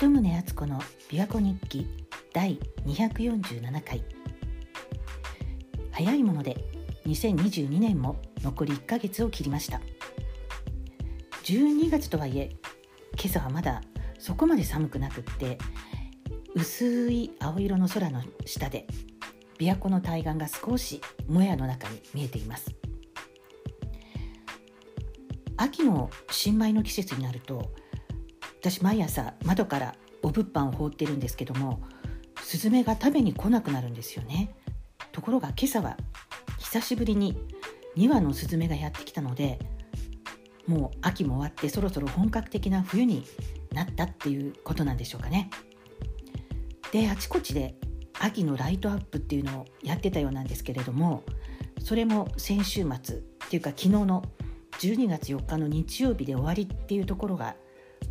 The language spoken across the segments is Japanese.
里宗敦子の琵琶湖日記第247回。早いもので2022年も残り1ヶ月を切りました。12月とはいえ今朝はまだそこまで寒くなくって薄い青色の空の下で琵琶湖の対岸が少しもやの中に見えています。秋の新米の季節になると私毎朝窓からお物販を放ってるんですけどもスズメが食べに来なくなるんですよね。ところが今朝は久しぶりに2羽のスズメがやってきたのでもう秋も終わってそろそろ本格的な冬になったっていうことなんでしょうかね。であちこちで秋のライトアップっていうのをやってたようなんですけれどもそれも先週末っていうか昨日の12月4日の日曜日で終わりっていうところが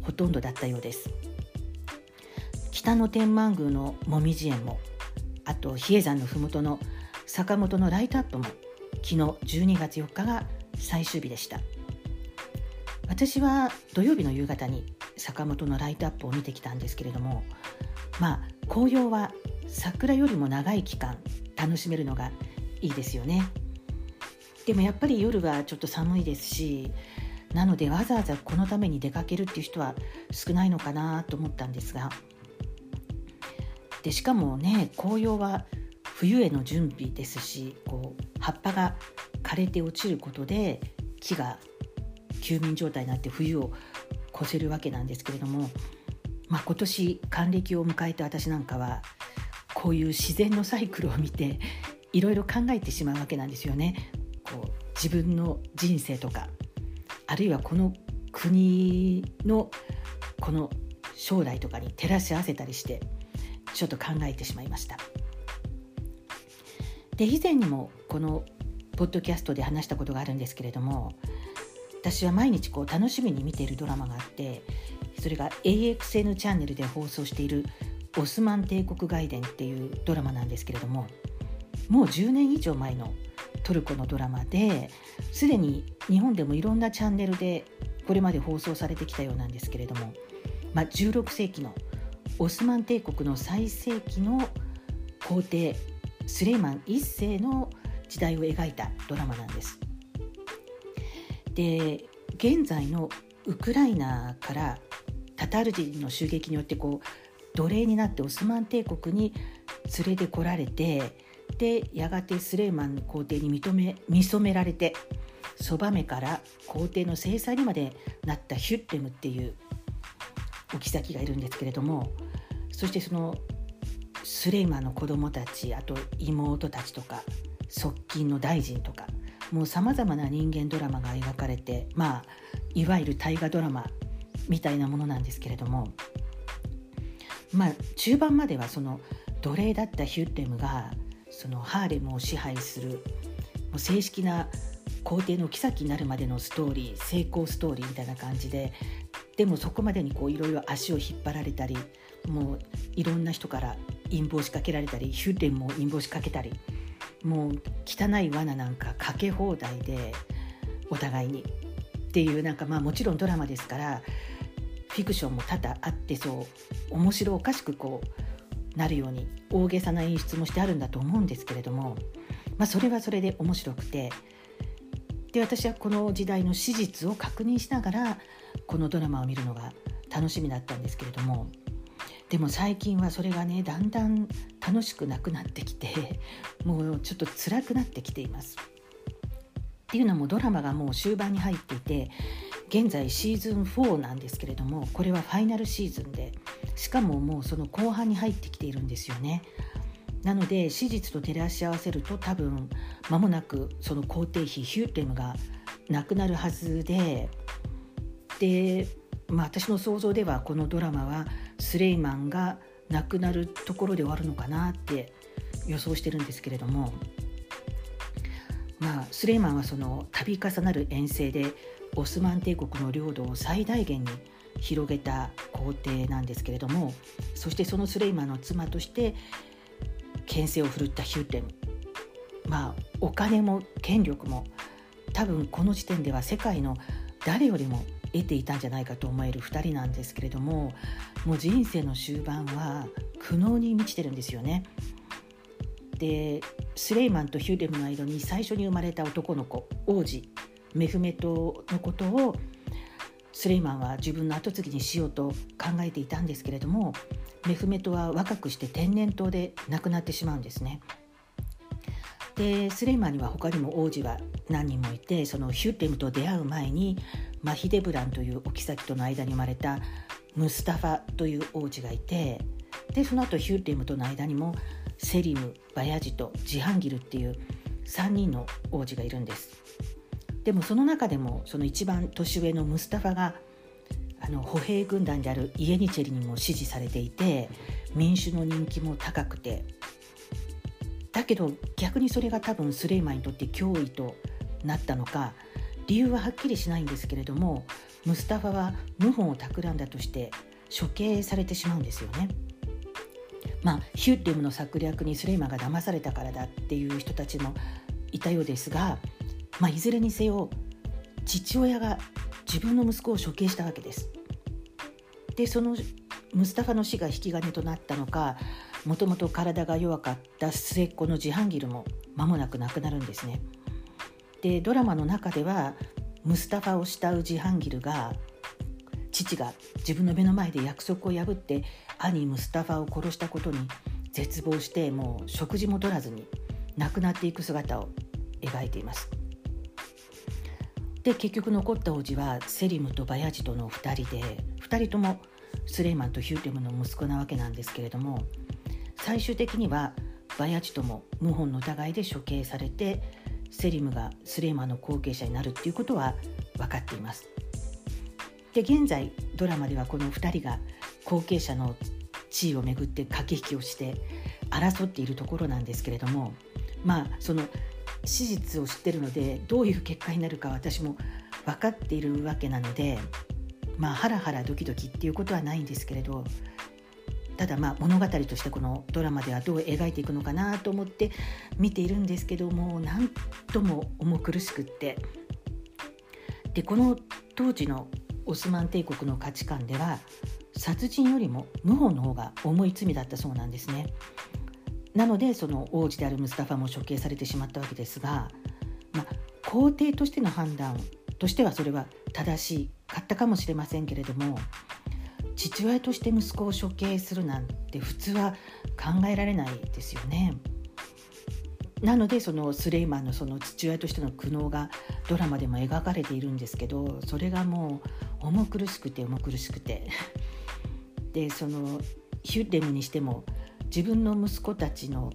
ほとんどだったようです。北の天満宮のもみじ園もあと比叡山の麓の坂本のライトアップも昨日12月4日が最終日でした。私は土曜日の夕方に坂本のライトアップを見てきたんですけれどもまあ紅葉は桜よりも長い期間楽しめるのがいいですよね。でもやっぱり夜はちょっと寒いですしなのでわざわざこのために出かけるっていう人は少ないのかなと思ったんですがでしかもね紅葉は冬への準備ですしこう葉っぱが枯れて落ちることで木が休眠状態になって冬を越せるわけなんですけれども、まあ、今年還暦を迎えた私なんかはこういう自然のサイクルを見ていろいろ考えてしまうわけなんですよね。こう自分の人生とかあるいはこの国のこの将来とかに照らし合わせたりしてちょっと考えてしまいました。で以前にもこのポッドキャストで話したことがあるんですけれども私は毎日こう楽しみに見ているドラマがあってそれが AXN チャンネルで放送している「オスマン帝国外伝」っていうドラマなんですけれどももう10年以上前のトルコのドラマですでに日本でもいろんなチャンネルでこれまで放送されてきたようなんですけれども、まあ、16世紀のオスマン帝国の最盛期の皇帝スレイマン1世の時代を描いたドラマなんです。で現在のウクライナからタタール人の襲撃によってこう奴隷になってオスマン帝国に連れてこられてでやがてスレイマン皇帝に認め見初められてそばめから皇帝の制裁にまでなったヒュッテムっていうお妃がいるんですけれどもそしてそのスレイマンの子供たちあと妹たちとか側近の大臣とかもうさまざまな人間ドラマが描かれてまあいわゆる大河ドラマみたいなものなんですけれどもまあ中盤まではその奴隷だったヒュッテムがそのハーレムを支配するもう正式な皇帝の妃になるまでのストーリー成功ストーリーみたいな感じででもそこまでにいろいろ足を引っ張られたりもういろんな人から陰謀しかけられたりヒューテンも陰謀しかけたりもう汚い罠なんかかけ放題でお互いに。っていうなんかまあもちろんドラマですからフィクションも多々あってそう面白おかしくこうなるように大げさな演出もしてあるんだと思うんですけれども、まあ、それはそれで面白くてで私はこの時代の史実を確認しながらこのドラマを見るのが楽しみだったんですけれどもでも最近はそれがねだんだん楽しくなくなってきてもうちょっと辛くなってきています。っていうのもドラマがもう終盤に入っていて現在シーズン4なんですけれどもこれはファイナルシーズンでしかももうその後半に入ってきているんですよね。なので史実と照らし合わせると多分間もなくその皇帝妃ヒューテムがなくなるはずでで、まあ、私の想像ではこのドラマはスレイマンが亡くなるところで終わるのかなって予想してるんですけれどもまあスレイマンはその度重なる遠征でオスマン帝国の領土を最大限に広げた皇帝なんですけれどもそしてそのスレイマンの妻として権勢を振るったヒューテムまあお金も権力も多分この時点では世界の誰よりも得ていたんじゃないかと思える2人なんですけれどももう人生の終盤は苦悩に満ちてるんですよね。でスレイマンとヒューレムの間に最初に生まれた男の子王子メフメトのことをスレイマンは自分の跡継ぎにしようと考えていたんですけれどもメフメトは若くして天然痘で亡くなってしまうんですね。でスレイマンには他にも王子は何人もいてそのヒュッレムと出会う前にマヒデブランというお妃との間に生まれたムスタファという王子がいてでその後ヒュッレムとの間にもセリムバヤジトジハンギルっていう3人の王子がいるんですでもその中でもその一番年上のムスタファがあの歩兵軍団であるイエニチェリにも支持されていて民主の人気も高くてだけど逆にそれが多分スレイマンにとって脅威となったのか理由ははっきりしないんですけれどもムスタファは謀反を企んだとして処刑されてしまうんですよね。まあ、ヒュッレムの策略にスレイマンが騙されたからだっていう人たちもいたようですが、まあ、いずれにせよ父親が自分の息子を処刑したわけです。でそのムスタファの死が引き金となったのかもともと体が弱かった末っ子のジハンギルも間もなく亡くなるんですね。でドラマの中ではムスタファを慕うジハンギルが父が自分の目の前で約束を破って兄ムスタファを殺したことに絶望してもう食事も取らずに亡くなっていく姿を描いています。で結局残った王子はセリムとバヤジトの2人で2人ともスレイマンとヒューテムの息子なわけなんですけれども最終的にはバヤジトも謀反の疑いで処刑されてセリムがスレイマンの後継者になるっていうことは分かっています。で現在ドラマではこの2人が後継者の地位をめぐって駆け引きをして争っているところなんですけれどもまあその史実を知ってるのでどういう結果になるか私も分かっているわけなのでまあハラハラドキドキっていうことはないんですけれどただまあ物語としてこのドラマではどう描いていくのかなと思って見ているんですけども何とも重苦しくってでこの当時のオスマン帝国の価値観では殺人よりも謀反の方が重い罪だったそうなんですね。なのでその王子であるムスタファも処刑されてしまったわけですが、まあ、皇帝としての判断としてはそれは正しかったかもしれませんけれども父親として息子を処刑するなんて普通は考えられないですよね。なのでそのスレイマンのその父親としての苦悩がドラマでも描かれているんですけどそれがもう重苦しくて重苦しくてでそのヒュッレムにしても自分の息子たちの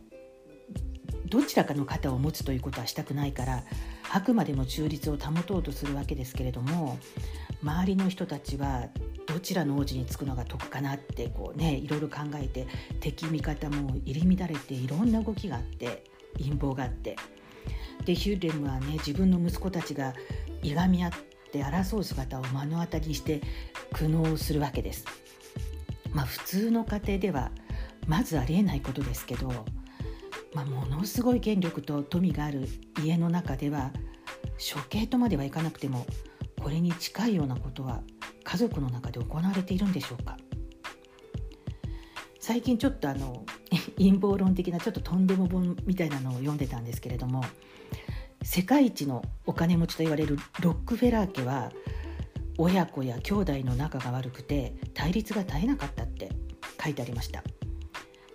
どちらかの肩を持つということはしたくないからあくまでも中立を保とうとするわけですけれども周りの人たちはどちらの王子につくのが得かなってこうねいろいろ考えて敵味方も入り乱れていろんな動きがあって陰謀があってでヒューレムはね自分の息子たちがいがみ合って争う姿を目の当たりにして苦悩するわけです。まあ普通の家庭ではまずありえないことですけど、まあ、ものすごい権力と富がある家の中では処刑とまではいかなくてもこれに近いようなことは家族の中で行われているんでしょうか。最近ちょっとあの 陰謀論的なちょっととんでも本みたいなのを読んでたんですけれども世界一のお金持ちと言われるロックフェラー家は親子や兄弟の仲が悪くて対立が絶えなかったって書いてありました。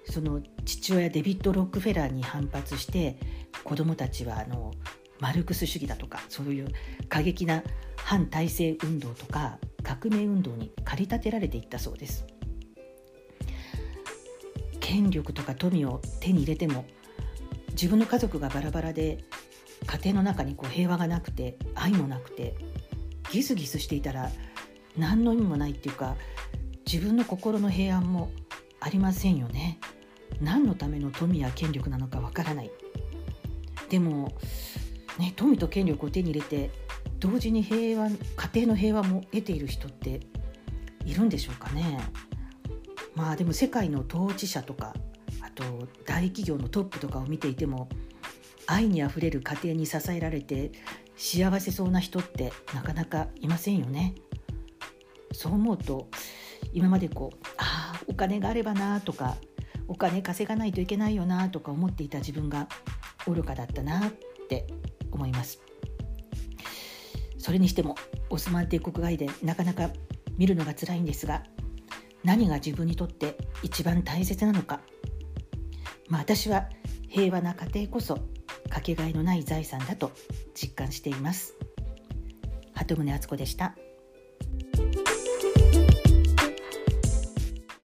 その父親デビッド・ロックフェラーに反発して子どもたちはあのマルクス主義だとかそういう過激な反体制運動とか革命運動に駆り立てられていったそうです権力とか富を手に入れても自分の家族がバラバラで家庭の中にこう平和がなくて愛もなくてギスギスしていたら何の意味もないっていうか自分の心の平安もありませんよね。何のための富や権力なのかわからないでも、ね、富と権力を手に入れて同時に平和家庭の平和も得ている人っているんでしょうかねまあでも世界の統治者とかあと大企業のトップとかを見ていても愛にあふれる家庭に支えられて幸せそうな人ってなかなかいませんよね。そう思うと今までこうああお金があればなとかお金稼がないといけないよなとか思っていた自分が愚かだったなって思います。それにしてもオスマン帝国外伝なかなか見るのが辛いんですが何が自分にとって一番大切なのか。まあ私は平和な家庭こそかけがえのない財産だと実感しています。鳩宗敦子でした。